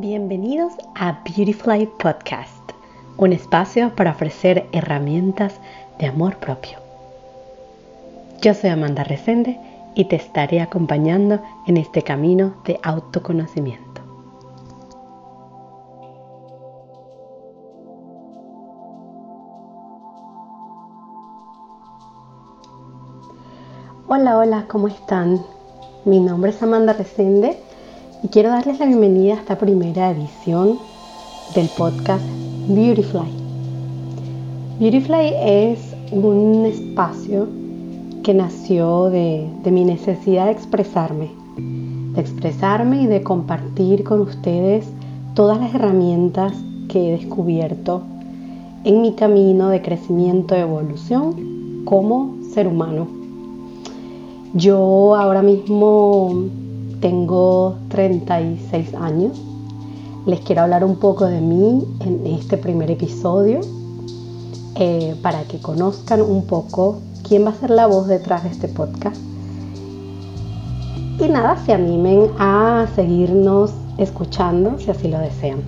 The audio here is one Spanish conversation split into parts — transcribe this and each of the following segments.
Bienvenidos a Beautifly Podcast, un espacio para ofrecer herramientas de amor propio. Yo soy Amanda Resende y te estaré acompañando en este camino de autoconocimiento. Hola, hola, ¿cómo están? Mi nombre es Amanda Resende y quiero darles la bienvenida a esta primera edición del podcast Beautyfly. Beautyfly es un espacio que nació de, de mi necesidad de expresarme, de expresarme y de compartir con ustedes todas las herramientas que he descubierto en mi camino de crecimiento y evolución como ser humano yo ahora mismo tengo 36 años. Les quiero hablar un poco de mí en este primer episodio eh, para que conozcan un poco quién va a ser la voz detrás de este podcast. Y nada, se animen a seguirnos escuchando si así lo desean.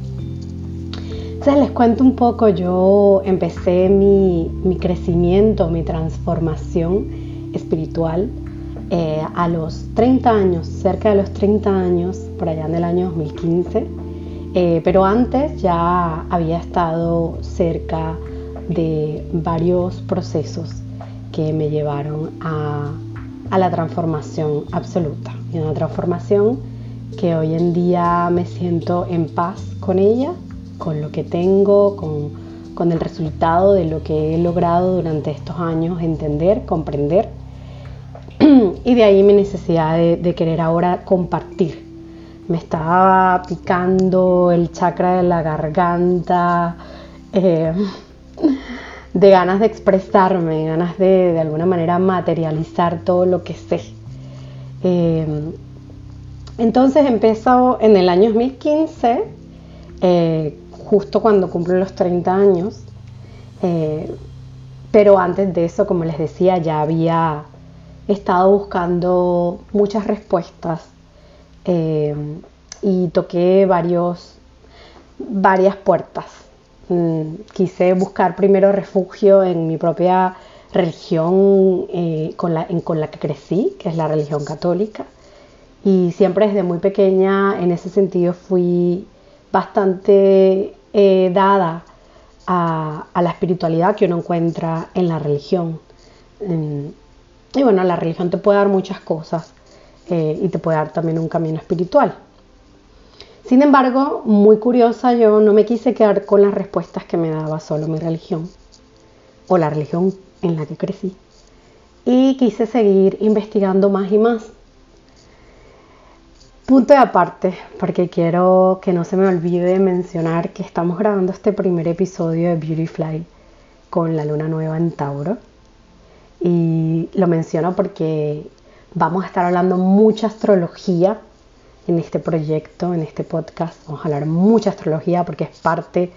Entonces les cuento un poco, yo empecé mi, mi crecimiento, mi transformación espiritual eh, a los 30 años, cerca de los 30 años, por allá en el año 2015, eh, pero antes ya había estado cerca de varios procesos que me llevaron a, la transformación absoluta. Y una transformación que hoy en día me siento en paz con ella, con lo que tengo, con, con el resultado de lo que he logrado durante estos años entender, comprender y de ahí mi necesidad de, querer ahora compartir. Me estaba picando el chakra de la garganta, eh, de ganas de expresarme, ganas de de alguna manera materializar todo lo que sé. Eh, entonces empezó en el año 2015, eh, justo cuando cumplo los 30 años, pero antes de eso, como les decía, ya había he estado buscando muchas respuestas eh, y toqué varios, varias puertas. Mm, quise buscar primero refugio en mi propia religión eh, con, la, con, la, que crecí, que es la religión católica. Y siempre desde muy pequeña en ese sentido fui bastante eh, dada a, a, la espiritualidad que uno encuentra en la religión. Y bueno, la religión te puede dar muchas cosas eh, y te puede dar también un camino espiritual. Sin embargo, muy curiosa, yo no me quise quedar con las respuestas que me daba solo mi religión o la religión en la que crecí. Y quise seguir investigando más y más. Punto de aparte, porque quiero que no se me olvide mencionar que estamos grabando este primer episodio de Beautyfly con la luna nueva en Tauro. Y lo menciono porque vamos a estar hablando mucha astrología en este proyecto, en este podcast. Vamos a hablar mucha astrología porque es parte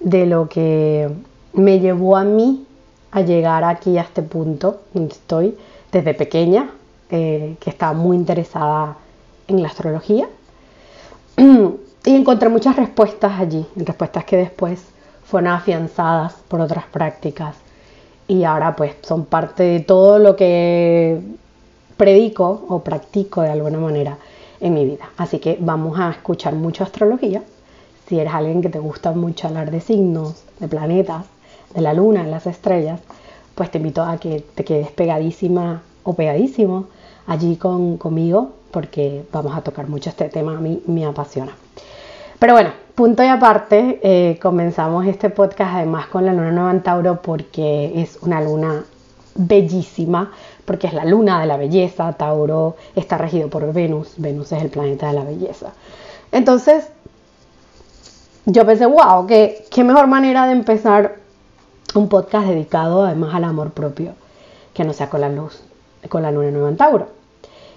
de lo que me llevó a mí a llegar aquí a este punto donde estoy desde pequeña, eh, que estaba muy interesada en la astrología. y encontré muchas respuestas allí, respuestas que después fueron afianzadas por otras prácticas y ahora pues son parte de todo lo que predico o practico de alguna manera en mi vida. Así que vamos a escuchar mucho astrología. Si eres alguien que te gusta mucho hablar de signos, de planetas, de la luna, de las estrellas, pues te invito a que te quedes pegadísima o pegadísimo allí con, conmigo porque vamos a tocar mucho este tema, a mí me apasiona. Pero bueno, punto y aparte, eh, comenzamos este podcast además con la luna nueva en Tauro porque es una luna bellísima, porque es la luna de la belleza, Tauro está regido por Venus, Venus es el planeta de la belleza. Entonces, yo pensé, wow, qué, mejor manera de empezar un podcast dedicado además al amor propio, que no sea con la luz, con la luna nueva en Tauro.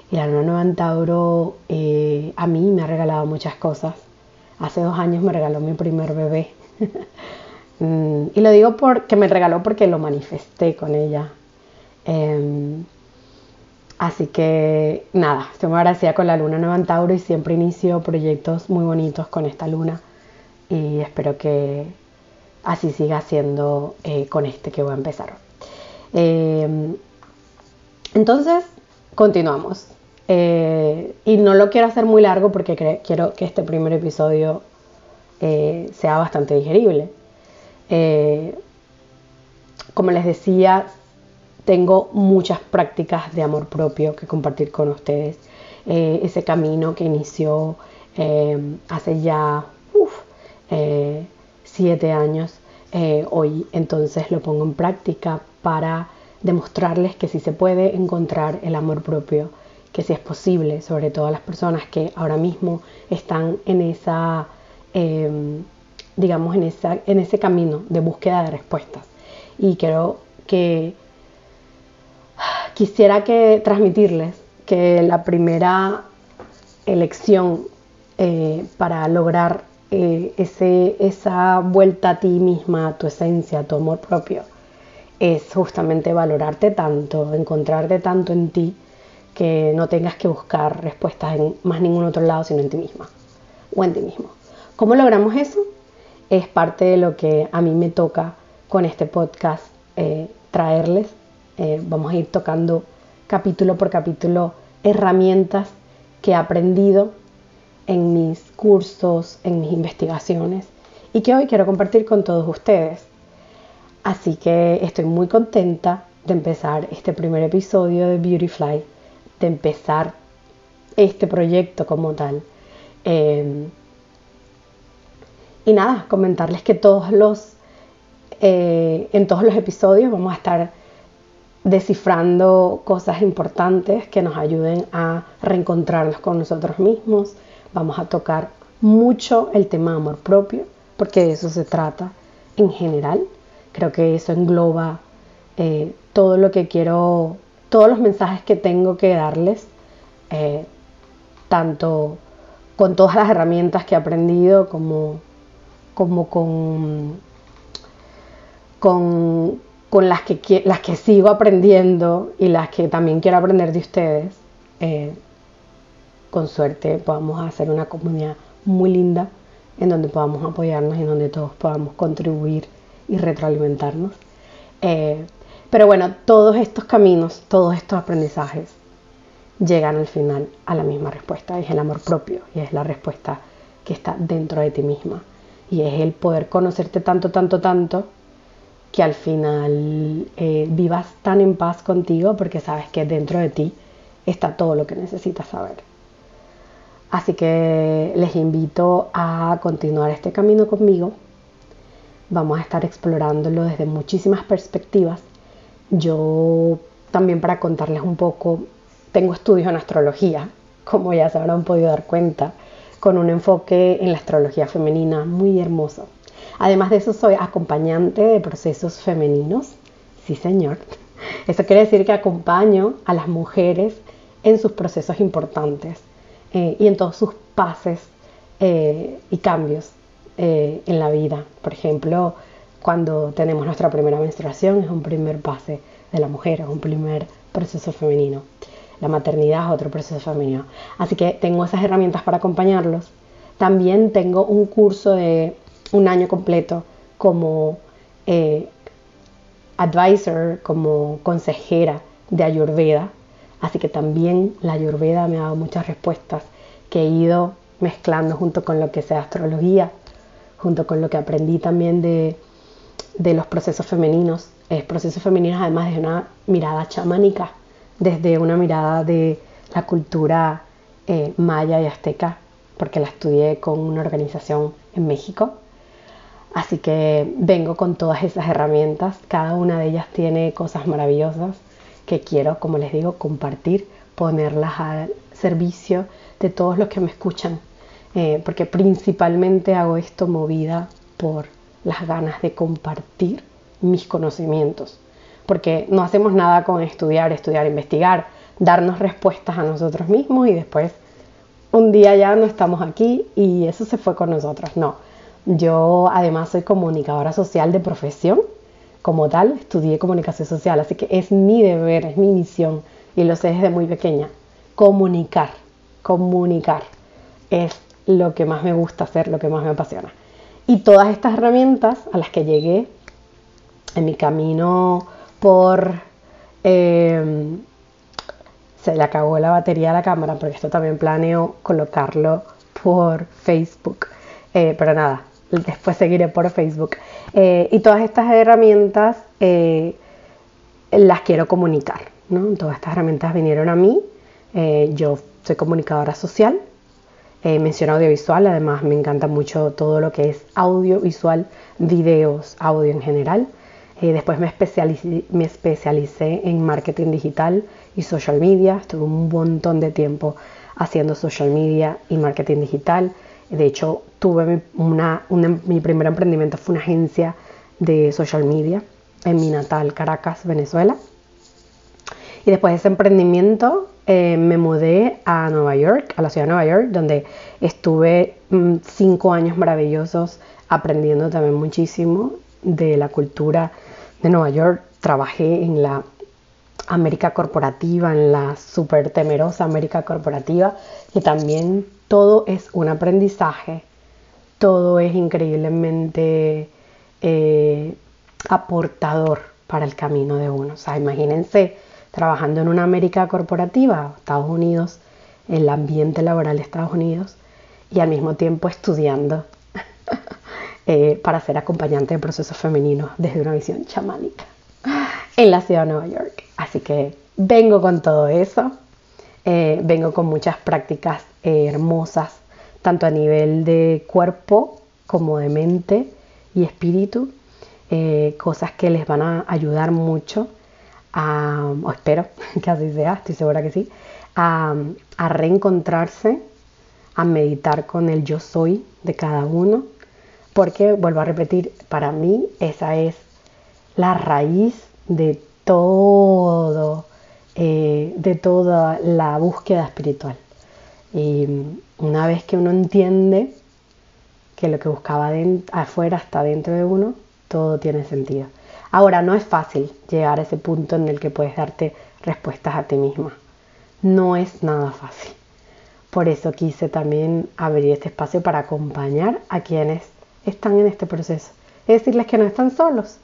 Y la luna nueva en Tauro eh, a mí me ha regalado muchas cosas Hace dos años me regaló mi primer bebé. Mm, y lo digo porque me regaló porque lo manifesté con ella. Em, Así que nada, estoy muy agradecida con la luna nueva en Tauro y siempre inicio proyectos muy bonitos con esta luna y espero que así siga siendo eh, con este que voy a empezar. Eh, entonces, continuamos. Eh, y no lo quiero hacer muy largo porque quiero que este primer episodio sea bastante digerible. como les decía, tengo muchas prácticas de amor propio que compartir con ustedes. Eh, ese camino que inició eh, hace ya eh, siete años, hoy entonces lo pongo en práctica para demostrarles que sí se puede encontrar el amor propio, que sí es posible, sobre todo a las personas que ahora mismo están en esa, digamos, en, esa, en ese camino de búsqueda de respuestas. Y creo que quisiera que transmitirles que la primera elección eh, para lograr eh, ese, esa vuelta a ti misma, a tu esencia, a tu amor propio, es justamente valorarte tanto, encontrarte tanto en ti, que no tengas que buscar respuestas en más ningún otro lado sino en ti misma o en ti mismo. ¿Cómo logramos eso? Es parte de lo que a mí me toca con este podcast eh, traerles eh, vamos a ir tocando capítulo por capítulo herramientas que he aprendido en mis cursos, en mis investigaciones y que hoy quiero compartir con todos ustedes. Así que estoy muy contenta de empezar este primer episodio de Beautyfly, de empezar este proyecto como tal. Em, y nada, comentarles que todos los, eh, en todos los episodios vamos a estar descifrando cosas importantes que nos ayuden a reencontrarnos con nosotros mismos. Vamos a tocar mucho el tema amor propio, porque de eso se trata en general. Creo que eso engloba eh, todo lo que quiero, todos los mensajes que tengo que darles, eh, tanto con todas las herramientas que he aprendido como, como con, con con las que, las que sigo aprendiendo y las que también quiero aprender de ustedes, eh, con suerte podamos hacer una comunidad muy linda en donde podamos apoyarnos y en donde todos podamos contribuir y retroalimentarnos. Eh, pero bueno, todos estos caminos, todos estos aprendizajes llegan al final a la misma respuesta, es el amor propio y es la respuesta que está dentro de ti misma. Y es el poder conocerte tanto, tanto, tanto que al final eh, vivas tan en paz contigo porque sabes que dentro de ti está todo lo que necesitas saber. Así que les invito a continuar este camino conmigo. Vamos a estar explorándolo desde muchísimas perspectivas. Yo también para contarles un poco, tengo estudios en astrología, como ya se habrán podido dar cuenta, con un enfoque en la astrología femenina muy hermoso. Además de eso, soy acompañante de procesos femeninos. Sí, señor. Eso quiere decir que acompaño a las mujeres en sus procesos importantes eh, y en todos sus pases eh, y cambios eh, en la vida. Por ejemplo, cuando tenemos nuestra primera menstruación es un primer pase de la mujer, es un primer proceso femenino. La maternidad es otro proceso femenino. Así que tengo esas herramientas para acompañarlos. También tengo un curso de un año completo como eh, advisor, como consejera de Ayurveda. Así que también la Ayurveda me ha dado muchas respuestas que he ido mezclando junto con lo que sea astrología, junto con lo que aprendí también de, los procesos femeninos. Es procesos femeninos además de una mirada chamánica, desde una mirada de la cultura eh, maya y azteca, porque la estudié con una organización en México Así que vengo con todas esas herramientas. Cada una de ellas tiene cosas maravillosas que quiero, como les digo, compartir, ponerlas al servicio de todos los que me escuchan. Eh, porque principalmente hago esto movida por las ganas de compartir mis conocimientos. Porque no hacemos nada con estudiar, estudiar, investigar, darnos respuestas a nosotros mismos y después un día ya no estamos aquí y eso se fue con nosotros. No, yo además soy comunicadora social de profesión, como tal, estudié comunicación social, así que es mi deber, es mi misión y lo sé desde muy pequeña. Comunicar, comunicar es lo que más me gusta hacer, lo que más me apasiona. Y todas estas herramientas a las que llegué en mi camino por... Em, se le acabó la batería a la cámara, porque esto también planeo colocarlo por Facebook. Eh, pero nada, después seguiré por Facebook. Eh, y todas estas herramientas eh, las quiero comunicar. ¿no? Todas estas herramientas vinieron a mí. yo soy comunicadora social, menciono audiovisual, además me encanta mucho todo lo que es audiovisual, videos, audio en general. después me especialicé, me especialicé en marketing digital y social media. Estuve un montón de tiempo haciendo social media y marketing digital. De hecho, tuve una, mi primer emprendimiento fue una agencia de social media en mi natal Caracas, Venezuela. Y después de ese emprendimiento eh, me mudé a Nueva York, a la ciudad de Nueva York, donde estuve mm, cinco años maravillosos aprendiendo también muchísimo de la cultura de Nueva York. Trabajé en la América corporativa, en la súper temerosa América corporativa, y también todo es un aprendizaje, todo es increíblemente eh, aportador para el camino de uno. O sea, imagínense trabajando en una América corporativa, Estados Unidos, en el ambiente laboral de Estados Unidos, y al mismo tiempo estudiando eh, para ser acompañante de procesos femeninos desde una visión chamánica en la ciudad de Nueva York. Así que vengo con todo eso, eh, vengo con muchas prácticas eh, hermosas, tanto a nivel de cuerpo como de mente y espíritu, cosas que les van a ayudar mucho, a, o espero que así sea, estoy segura que sí, a, a reencontrarse, a meditar con el yo soy de cada uno, porque vuelvo a repetir, para mí esa es la raíz de todo, eh, de toda la búsqueda espiritual. Y una vez que uno entiende que lo que buscaba afuera está dentro de uno, todo tiene sentido. Ahora, no es fácil llegar a ese punto en el que puedes darte respuestas a ti misma. No es nada fácil. Por eso quise también abrir este espacio para acompañar a quienes están en este proceso. Es decirles que no están solos,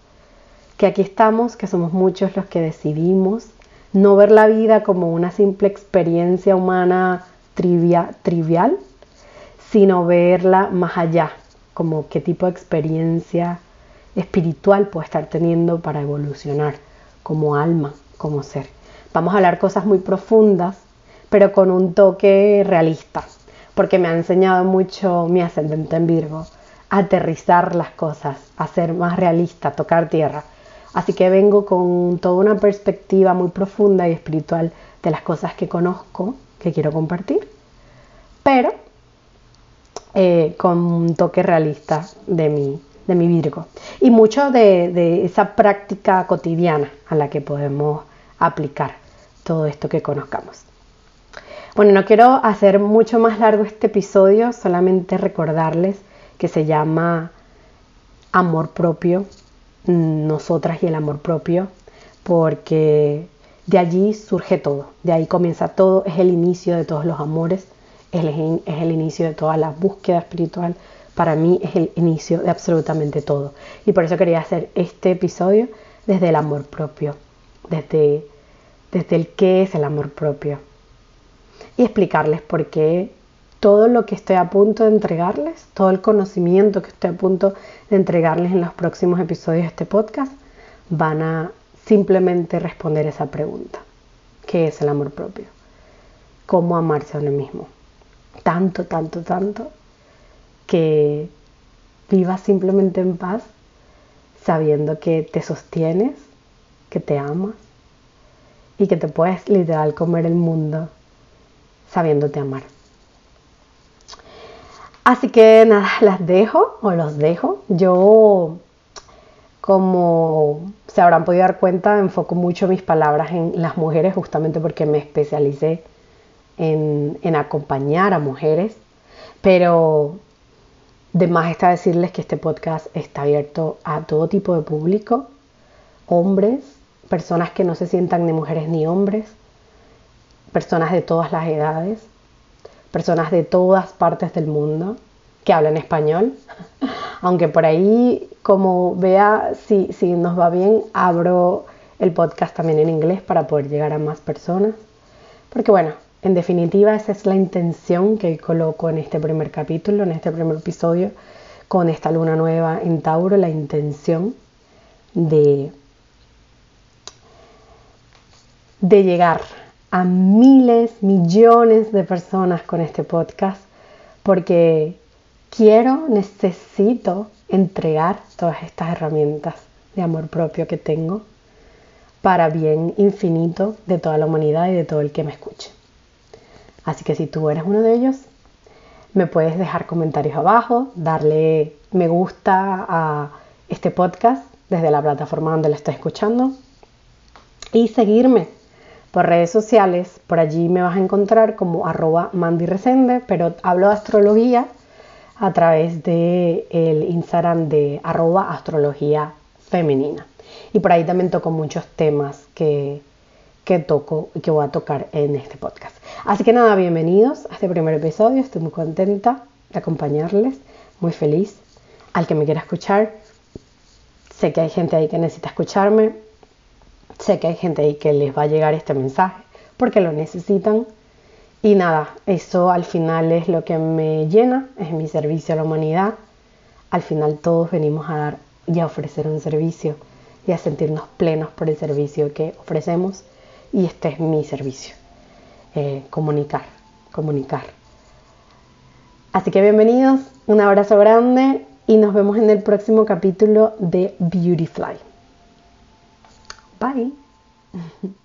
que aquí estamos, que somos muchos los que decidimos no ver la vida como una simple experiencia humana trivial, sino verla más allá, como qué tipo de experiencia espiritual puede estar teniendo para evolucionar como alma, como ser. Vamos a hablar cosas muy profundas, pero con un toque realista, porque me ha enseñado mucho mi ascendente en Virgo, aterrizar las cosas, a ser más realista, tocar tierra. Así que vengo con toda una perspectiva muy profunda y espiritual de las cosas que conozco, que quiero compartir, pero eh, con un toque realista de mi, de mi Virgo. Y mucho de, esa práctica cotidiana a la que podemos aplicar todo esto que conozcamos. Bueno, no quiero hacer mucho más largo este episodio, solamente recordarles que se llama Amor propio nosotras y el amor propio, porque de allí surge todo, de ahí comienza todo, es el inicio de todos los amores, es el, es el inicio de toda la búsqueda espiritual, para mí es el inicio de absolutamente todo. Y por eso quería hacer este episodio desde el amor propio, desde, desde el qué es el amor propio. Y explicarles por qué todo lo que estoy a punto de entregarles, todo el conocimiento que estoy a punto de entregarles en los próximos episodios de este podcast, van a simplemente responder esa pregunta. ¿Qué es el amor propio? ¿Cómo amarse a uno mismo? Tanto, tanto, tanto que vivas simplemente en paz sabiendo que te sostienes, que te amas y que te puedes literal comer el mundo sabiéndote amar. Así que nada, las dejo o los dejo. Yo, como se habrán podido dar cuenta, enfoco mucho mis palabras en las mujeres justamente porque me especialicé en, en acompañar a mujeres. Pero de más está decirles que este podcast está abierto a todo tipo de público, hombres, personas que no se sientan ni mujeres ni hombres, personas de todas las edades, personas de todas partes del mundo que hablan español. Aunque por ahí, como vea, si, si nos va bien, abro el podcast también en inglés para poder llegar a más personas. Porque bueno, en definitiva esa es la intención que coloco en este primer capítulo, en este primer episodio, con esta luna nueva en Tauro, la intención de, de llegar a miles, millones de personas con este podcast, porque quiero, necesito entregar todas estas herramientas de amor propio que tengo para bien infinito de toda la humanidad y de todo el que me escuche. Así que si tú eres uno de ellos, me puedes dejar comentarios abajo, darle me gusta a este podcast desde la plataforma donde lo estás escuchando y seguirme por redes sociales. Por allí me vas a encontrar como arroba Mandy pero hablo de astrología a través del el Instagram de arroba astrología femenina. Y por ahí también toco muchos temas que, que toco y que voy a tocar en este podcast. Así que nada, bienvenidos a este primer episodio. Estoy muy contenta de acompañarles, muy feliz. Al que me quiera escuchar, sé que hay gente ahí que necesita escucharme, sé que hay gente ahí que les va a llegar este mensaje porque lo necesitan y nada, eso al final es lo que me llena, es mi servicio a la humanidad. Al final todos venimos a dar y a ofrecer un servicio y a sentirnos plenos por el servicio que ofrecemos. Y este es mi servicio, eh, comunicar, comunicar. Así que bienvenidos, un abrazo grande y nos vemos en el próximo capítulo de Beautyfly. Bye.